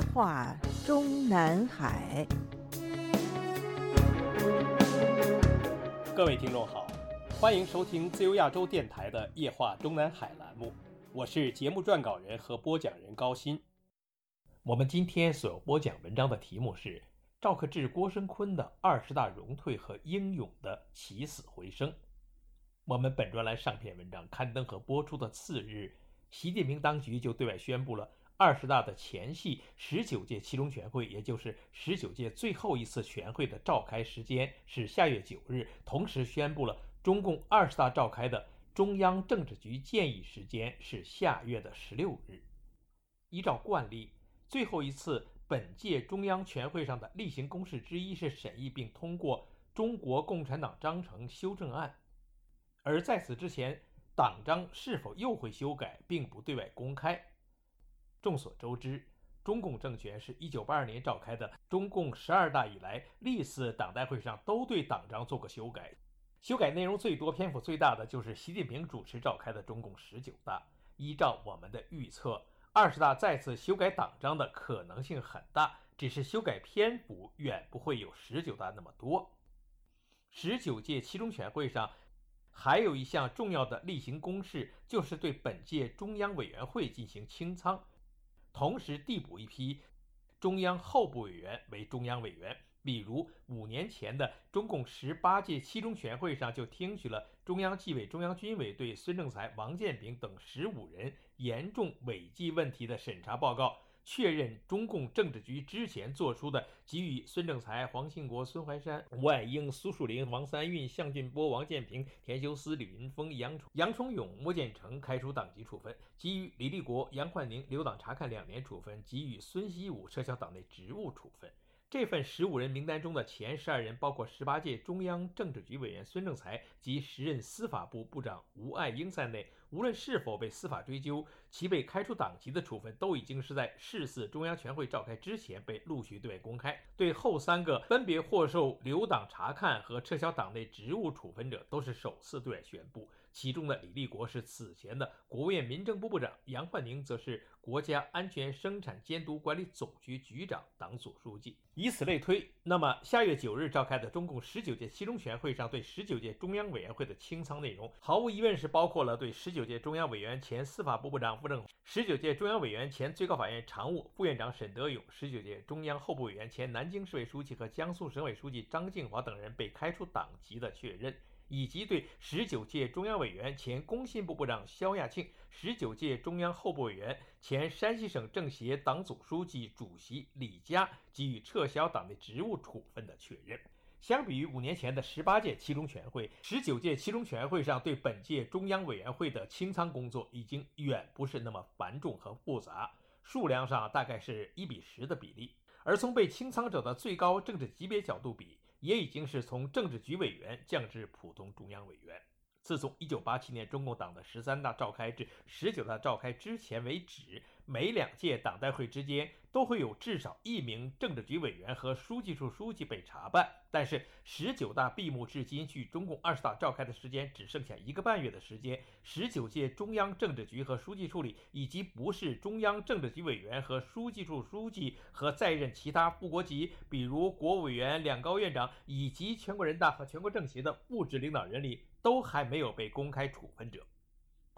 夜话中南海。各位听众好，欢迎收听自由亚洲电台的《夜话中南海》栏目，我是节目撰稿人和播讲人高鑫。我们今天所播讲文章的题目是赵克志、郭声琨的二十大荣退和英勇的起死回生。我们本专栏上篇文章刊登和播出的次日，习近平当局就对外宣布了二十大的前夕，十九届七中全会，也就是十九届最后一次全会的召开时间是下月九日，同时宣布了中共二十大召开的中央政治局建议时间是下月的十六日。依照惯例。最后一次本届中央全会上的例行公事之一是审议并通过《中国共产党章程修正案》，而在此之前，党章是否又会修改，并不对外公开。众所周知，中共政权是一九八二年召开的中共十二大以来历次党代会上都对党章做过修改，修改内容最多、篇幅最大的就是习近平主持召开的中共十九大。依照我们的预测。二十大再次修改党章的可能性很大，只是修改篇幅远不会有十九大那么多。十九届七中全会上还有一项重要的例行公事，就是对本届中央委员会进行清仓，同时递补一批中央候补委员为中央委员。比如五年前的中共十八届七中全会上，就听取了中央纪委中央军委对孙政才、王建平等十五人严重违纪问题的审查报告。确认中共政治局之前作出的给予孙政才、黄兴国、孙怀山、吴爱英、苏树林、王三运、项俊波、王建平、田修思、李云峰、杨崇、杨崇勇、莫建成开除党籍处分，给予李立国、杨焕宁留党察看两年处分，给予孙希武撤销党内职务处分。这份十五人名单中的前十二人，包括十八届中央政治局委员孙政才及时任司法部部长吴爱英在内。无论是否被司法追究，其被开除党籍的处分都已经是在誓四中央全会召开之前被陆续对外公开。对后三个分别获受留党察看和撤销党内职务处分者，都是首次对外宣布。其中的李立国是此前的国务院民政部部长，杨焕宁则是国家安全生产监督管理总局局长、党组书记。以此类推，那么下月九日召开的中共十九届七中全会上对十九届中央委员会的清仓内容，毫无疑问是包括了对十九。届中央委员、前司法部部长傅政十九届中央委员、前最高法院常务副院长沈德勇，十九届中央候补委员、前南京市委书记和江苏省委书记张静华等人被开除党籍的确认，以及对十九届中央委员、前工信部部长肖亚庆，十九届中央候补委员、前山西省政协党组书记、主席李佳给予撤销党内职务处分的确认。相比于五年前的十八届七中全会，十九届七中全会上对本届中央委员会的清仓工作已经远不是那么繁重和复杂，数量上大概是一比十的比例，而从被清仓者的最高政治级别角度比，也已经是从政治局委员降至普通中央委员。自从一九八七年中共党的十三大召开至十九大召开之前为止。每两届党代会之间都会有至少一名政治局委员和书记处书记被查办，但是十九大闭幕至今，距中共二十大召开的时间只剩下一个半月的时间。十九届中央政治局和书记处里，以及不是中央政治局委员和书记处书记和在任其他副国级，比如国务委员、两高院长以及全国人大和全国政协的部职领导人里，都还没有被公开处分者。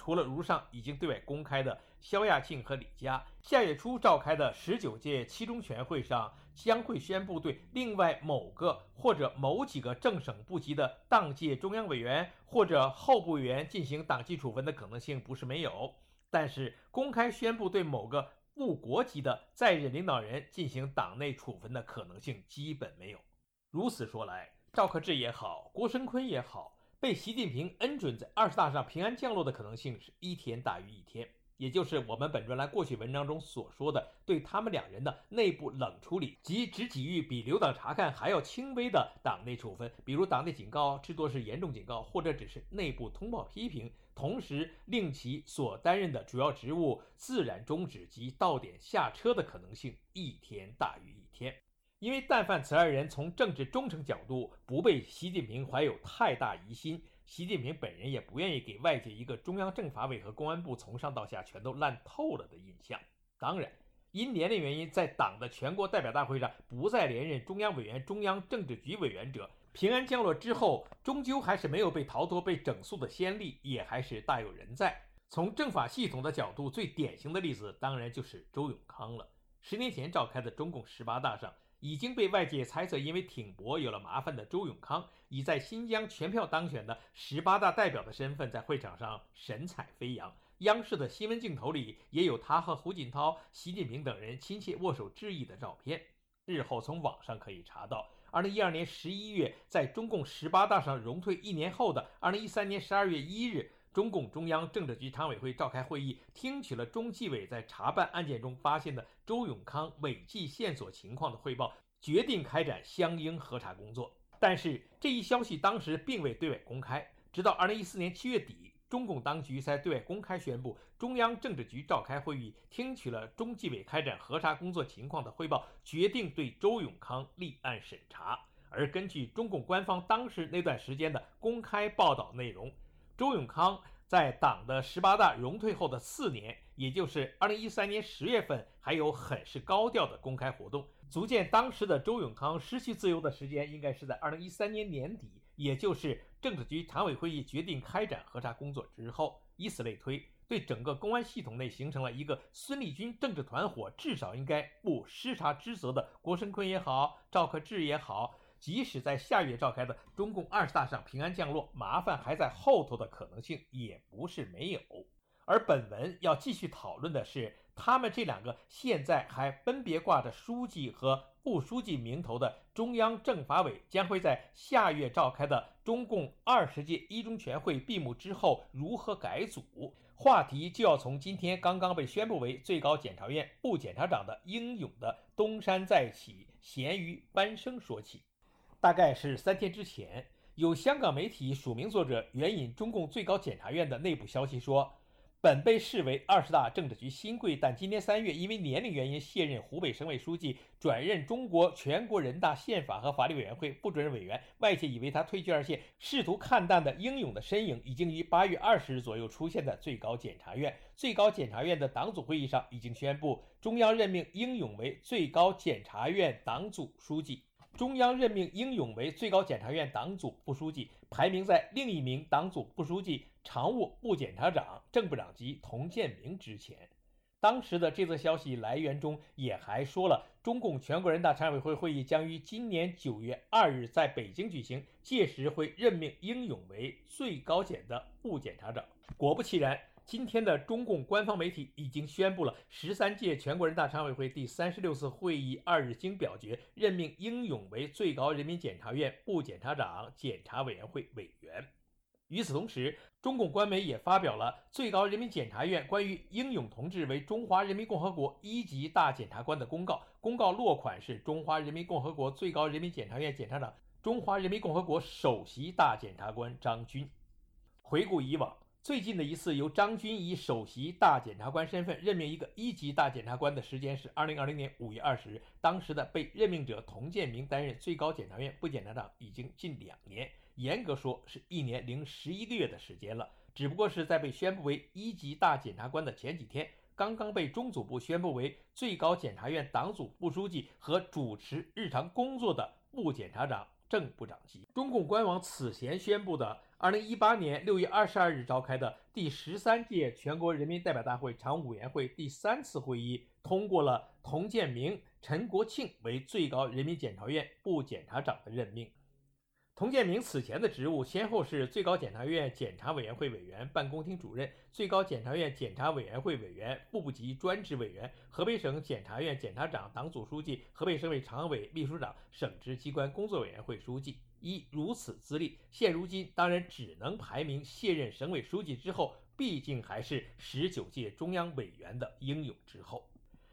除了如上已经对外公开的肖亚庆和李佳，下月初召开的十九届七中全会上将会宣布对另外某个或者某几个正省部级的当届中央委员或者候补委员进行党纪处分的可能性不是没有，但是公开宣布对某个部国级的在任领导人进行党内处分的可能性基本没有。如此说来，赵克志也好，郭声琨也好。被习近平恩准在二十大上平安降落的可能性是一天大于一天，也就是我们本专栏过去文章中所说的对他们两人的内部冷处理，即只给予比留党察看还要轻微的党内处分，比如党内警告，至多是严重警告，或者只是内部通报批评，同时令其所担任的主要职务自然终止及到点下车的可能性一天大于一天。因为但凡此二人从政治忠诚角度不被习近平怀有太大疑心，习近平本人也不愿意给外界一个中央政法委和公安部从上到下全都烂透了的印象。当然，因年龄原因，在党的全国代表大会上不再连任中央委员、中央政治局委员者。平安降落之后，终究还是没有被逃脱、被整肃的先例，也还是大有人在。从政法系统的角度，最典型的例子当然就是周永康了。十年前召开的中共十八大上，已经被外界猜测因为挺博有了麻烦的周永康，以在新疆全票当选的十八大代表的身份，在会场上神采飞扬。央视的新闻镜头里也有他和胡锦涛、习近平等人亲切握手致意的照片。日后从网上可以查到，二零一二年十一月在中共十八大上荣退一年后的二零一三年十二月一日，中共中央政治局常委会召开会议，听取了中纪委在查办案件中发现的周永康违纪线索情况的汇报，决定开展相应核查工作。但是这一消息当时并未对外公开，直到二零一四年七月底。中共当局才对外公开宣布，中央政治局召开会议，听取了中纪委开展核查工作情况的汇报，决定对周永康立案审查。而根据中共官方当时那段时间的公开报道内容，周永康在党的十八大荣退后的四年，也就是二零一三年十月份，还有很是高调的公开活动，足见当时的周永康失去自由的时间应该是在二零一三年年底，也就是。政治局常委会议决定开展核查工作之后，以此类推，对整个公安系统内形成了一个孙立军政治团伙至少应该不失察之责的郭声琨也好，赵克志也好，即使在下月召开的中共二十大上平安降落，麻烦还在后头的可能性也不是没有。而本文要继续讨论的是，他们这两个现在还分别挂着书记和。副书记名头的中央政法委将会在下月召开的中共二十届一中全会闭幕之后如何改组？话题就要从今天刚刚被宣布为最高检察院副检察长的英勇的东山再起、咸鱼翻身说起。大概是三天之前，有香港媒体署名作者援引中共最高检察院的内部消息说。本被视为二十大政治局新贵，但今年三月因为年龄原因卸任湖北省委书记，转任中国全国人大宪法和法律委员会副主任委员。外界以为他退居二线，试图看淡的英勇的身影，已经于八月二十日左右出现在最高检察院。最高检察院的党组会议上已经宣布，中央任命英勇为最高检察院党组书记。中央任命英勇为最高检察院党组副书记，排名在另一名党组副书记、常务副检察长、正部长级童建明之前。当时的这则消息来源中也还说了，中共全国人大常委会会议将于今年九月二日在北京举行，届时会任命英勇为最高检的副检察长。果不其然。今天的中共官方媒体已经宣布了，十三届全国人大常委会第三十六次会议二日经表决，任命英勇为最高人民检察院副检察长、检察委员会委员。与此同时，中共官媒也发表了最高人民检察院关于英勇同志为中华人民共和国一级大检察官的公告。公告落款是中华人民共和国最高人民检察院检察长、中华人民共和国首席大检察官张军。回顾以往。最近的一次由张军以首席大检察官身份任命一个一级大检察官的时间是二零二零年五月二十日。当时的被任命者童建明担任最高检察院副检察长已经近两年，严格说是一年零十一个月的时间了。只不过是在被宣布为一级大检察官的前几天，刚刚被中组部宣布为最高检察院党组副书记和主持日常工作的副检察长、正部长级。中共官网此前宣布的。二零一八年六月二十二日召开的第十三届全国人民代表大会常务委员会第三次会议通过了童建明、陈国庆为最高人民检察院副检察长的任命。童建明此前的职务先后是最高检察院检察委员会委员、办公厅主任、最高检察院检察委员会委员、副部级专职委员、河北省检察院检察长、党组书记、河北省委常委秘书长、省直机关工作委员会书记。依如此资历，现如今当然只能排名卸任省委书记之后，毕竟还是十九届中央委员的英勇之后。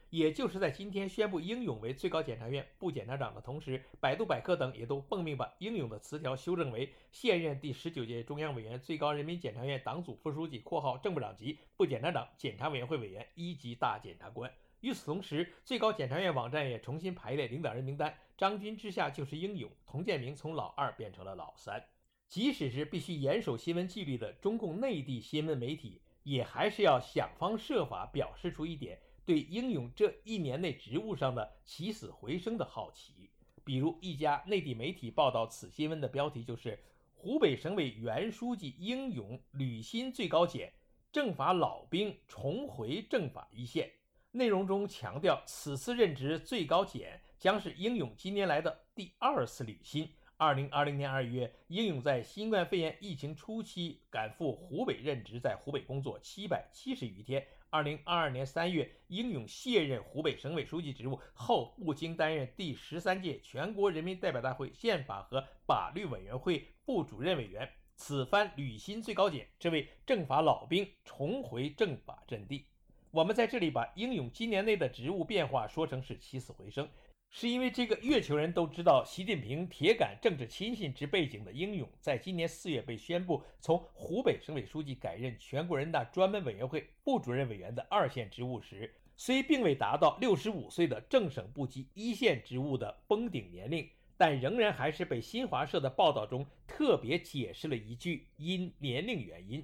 也就是在今天宣布英勇为最高检察院副检察长的同时，百度百科等也都奉命把英勇的词条修正为现任第十九届中央委员、最高人民检察院党组副书记（括号正部长级）、副检察长、检察委员会委员、一级大检察官。与此同时，最高检察院网站也重新排列领导人名单。张军之下就是英勇，童建明从老二变成了老三。即使是必须严守新闻纪律的中共内地新闻媒体，也还是要想方设法表示出一点对英勇这一年内职务上的起死回生的好奇。比如一家内地媒体报道此新闻的标题就是“湖北省委原书记英勇履新最高检，政法老兵重回政法一线”。内容中强调，此次任职最高检将是英勇今年来的第二次履新。二零二零年二月，英勇在新冠肺炎疫情初期赶赴湖北任职，在湖北工作七百七十余天。二零二二年三月，英勇卸任湖北省委书记职务后，不经担任第十三届全国人民代表大会宪法和法律委员会副主任委员。此番履新最高检，这位政法老兵重回政法阵地。我们在这里把英勇今年内的职务变化说成是起死回生。是因为这个月球人都知道习近平铁杆政治亲信之背景的英勇，在今年四月被宣布从湖北省委书记改任全国人大专门委员会副主任委员的二线职务时，虽并未达到六十五岁的正省部级一线职务的封顶年龄，但仍然还是被新华社的报道中特别解释了一句“因年龄原因”。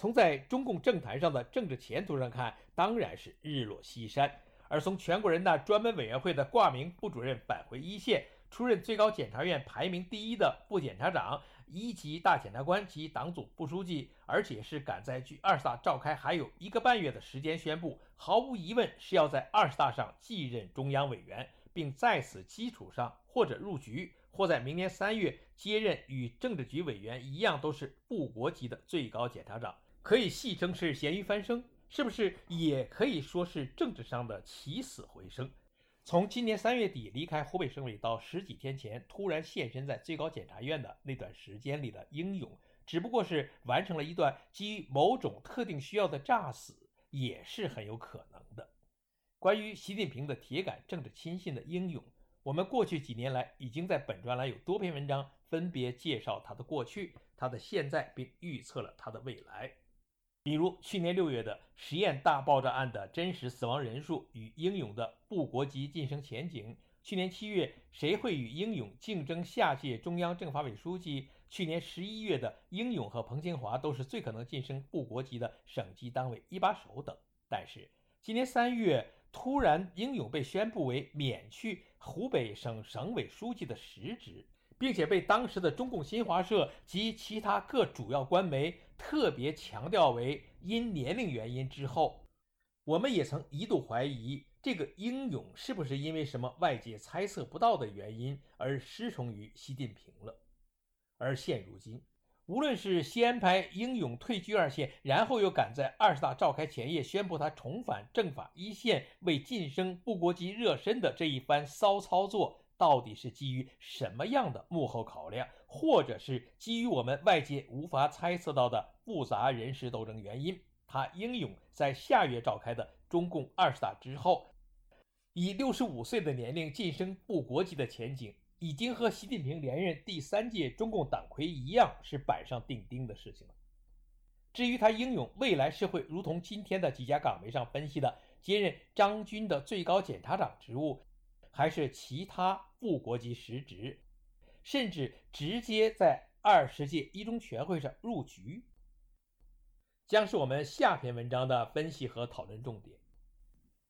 从在中共政坛上的政治前途上看，当然是日落西山。而从全国人大专门委员会的挂名副主任返回一线，出任最高检察院排名第一的副检察长、一级大检察官及党组副书记，而且是赶在距二十大召开还有一个半月的时间宣布，毫无疑问是要在二十大上继任中央委员，并在此基础上或者入局，或在明年三月接任与政治局委员一样都是部国级的最高检察长，可以戏称是咸鱼翻身。是不是也可以说是政治上的起死回生？从今年三月底离开湖北省委到十几天前突然现身在最高检察院的那段时间里的英勇，只不过是完成了一段基于某种特定需要的诈死，也是很有可能的。关于习近平的铁杆政治亲信的英勇，我们过去几年来已经在本专栏有多篇文章分别介绍他的过去、他的现在，并预测了他的未来。比如去年六月的实验大爆炸案的真实死亡人数与英勇的部国级晋升前景；去年七月谁会与英勇竞争下届中央政法委书记；去年十一月的英勇和彭清华都是最可能晋升部国级的省级党委一把手等。但是今年三月突然英勇被宣布为免去湖北省省委书记的实职。并且被当时的中共新华社及其他各主要官媒特别强调为因年龄原因之后，我们也曾一度怀疑这个英勇是不是因为什么外界猜测不到的原因而失从于习近平了。而现如今，无论是先安排英勇退居二线，然后又赶在二十大召开前夜宣布他重返政法一线，为晋升部国级热身的这一番骚操作。到底是基于什么样的幕后考量，或者是基于我们外界无法猜测到的复杂人事斗争原因？他英勇在下月召开的中共二十大之后，以六十五岁的年龄晋升部国级的前景，已经和习近平连任第三届中共党魁一样，是板上钉钉的事情了。至于他英勇未来是会如同今天的几家岗位上分析的，接任张军的最高检察长职务。还是其他副国级实职，甚至直接在二十届一中全会上入局，将是我们下篇文章的分析和讨论重点。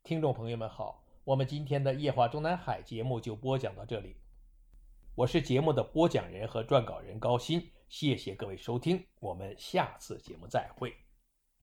听众朋友们好，我们今天的夜话中南海节目就播讲到这里，我是节目的播讲人和撰稿人高鑫，谢谢各位收听，我们下次节目再会。